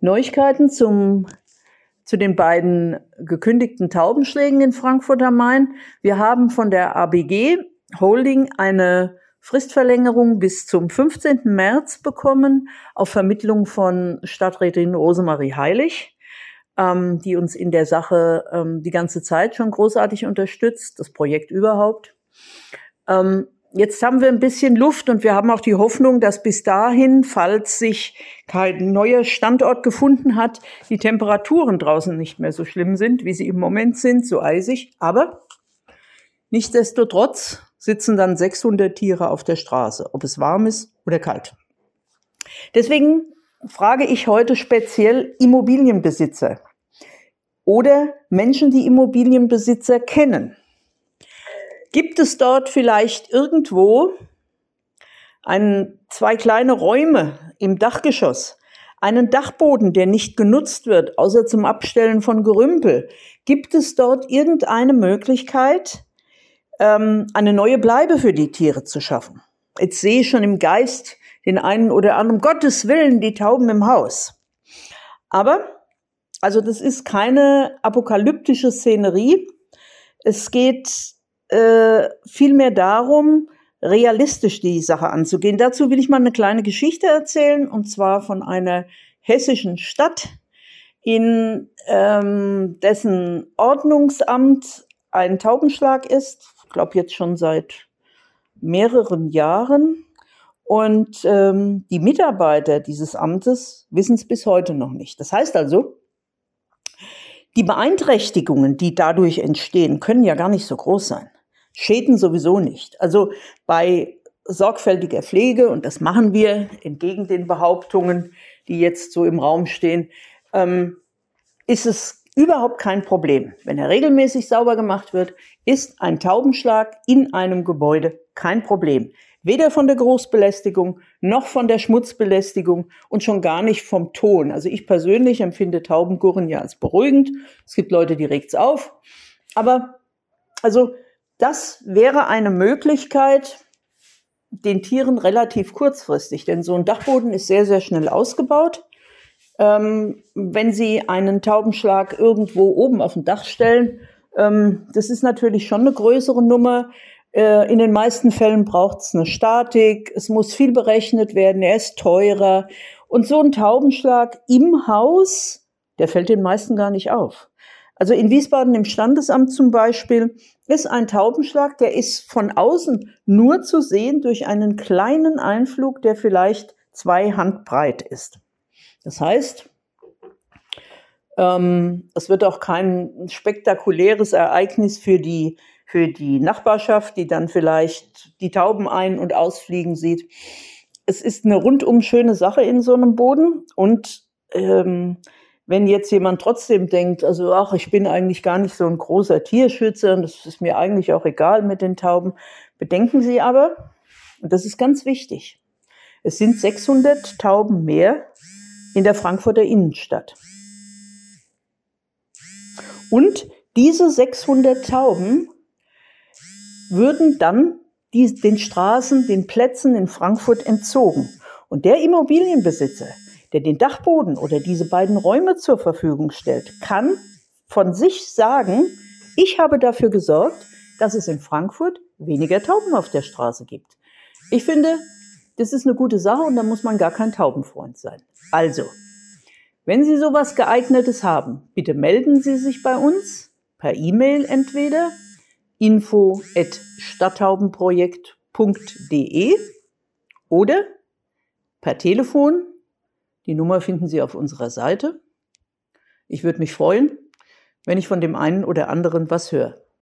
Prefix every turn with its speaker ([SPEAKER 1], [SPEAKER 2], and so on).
[SPEAKER 1] Neuigkeiten zum, zu den beiden gekündigten Taubenschlägen in Frankfurt am Main. Wir haben von der ABG Holding eine Fristverlängerung bis zum 15. März bekommen auf Vermittlung von Stadträtin Rosemarie Heilig, ähm, die uns in der Sache ähm, die ganze Zeit schon großartig unterstützt, das Projekt überhaupt. Ähm, jetzt haben wir ein bisschen Luft und wir haben auch die Hoffnung, dass bis dahin, falls sich kein neuer Standort gefunden hat, die Temperaturen draußen nicht mehr so schlimm sind, wie sie im Moment sind, so eisig. Aber nichtsdestotrotz sitzen dann 600 Tiere auf der Straße, ob es warm ist oder kalt. Deswegen frage ich heute speziell Immobilienbesitzer oder Menschen, die Immobilienbesitzer kennen. Gibt es dort vielleicht irgendwo ein, zwei kleine Räume im Dachgeschoss, einen Dachboden, der nicht genutzt wird, außer zum Abstellen von Gerümpel? Gibt es dort irgendeine Möglichkeit, ähm, eine neue Bleibe für die Tiere zu schaffen? Jetzt sehe ich schon im Geist den einen oder anderen, um Gottes Willen, die Tauben im Haus. Aber, also das ist keine apokalyptische Szenerie. Es geht äh, vielmehr darum, realistisch die Sache anzugehen. Dazu will ich mal eine kleine Geschichte erzählen, und zwar von einer hessischen Stadt, in ähm, dessen Ordnungsamt ein Taubenschlag ist. Ich glaube jetzt schon seit mehreren Jahren. Und ähm, die Mitarbeiter dieses Amtes wissen es bis heute noch nicht. Das heißt also, die Beeinträchtigungen, die dadurch entstehen, können ja gar nicht so groß sein. Schäden sowieso nicht. Also bei sorgfältiger Pflege, und das machen wir entgegen den Behauptungen, die jetzt so im Raum stehen, ähm, ist es überhaupt kein Problem. Wenn er regelmäßig sauber gemacht wird, ist ein Taubenschlag in einem Gebäude kein Problem. Weder von der Großbelästigung noch von der Schmutzbelästigung und schon gar nicht vom Ton. Also ich persönlich empfinde Taubengurren ja als beruhigend. Es gibt Leute, die regt's auf. Aber also das wäre eine Möglichkeit, den Tieren relativ kurzfristig, denn so ein Dachboden ist sehr, sehr schnell ausgebaut. Ähm, wenn Sie einen Taubenschlag irgendwo oben auf dem Dach stellen, ähm, das ist natürlich schon eine größere Nummer. Äh, in den meisten Fällen braucht es eine Statik, es muss viel berechnet werden, er ist teurer. Und so ein Taubenschlag im Haus, der fällt den meisten gar nicht auf. Also in Wiesbaden im Standesamt zum Beispiel ist ein Taubenschlag, der ist von außen nur zu sehen durch einen kleinen Einflug, der vielleicht zwei Hand breit ist. Das heißt, ähm, es wird auch kein spektakuläres Ereignis für die, für die Nachbarschaft, die dann vielleicht die Tauben ein- und ausfliegen sieht. Es ist eine rundum schöne Sache in so einem Boden und ähm, wenn jetzt jemand trotzdem denkt, also ach, ich bin eigentlich gar nicht so ein großer Tierschützer und das ist mir eigentlich auch egal mit den Tauben, bedenken Sie aber, und das ist ganz wichtig, es sind 600 Tauben mehr in der Frankfurter Innenstadt. Und diese 600 Tauben würden dann die, den Straßen, den Plätzen in Frankfurt entzogen. Und der Immobilienbesitzer, der den Dachboden oder diese beiden Räume zur Verfügung stellt, kann von sich sagen, ich habe dafür gesorgt, dass es in Frankfurt weniger Tauben auf der Straße gibt. Ich finde, das ist eine gute Sache und da muss man gar kein Taubenfreund sein. Also, wenn Sie sowas geeignetes haben, bitte melden Sie sich bei uns per E-Mail entweder info at stadttaubenprojekt.de oder per Telefon die Nummer finden Sie auf unserer Seite. Ich würde mich freuen, wenn ich von dem einen oder anderen was höre.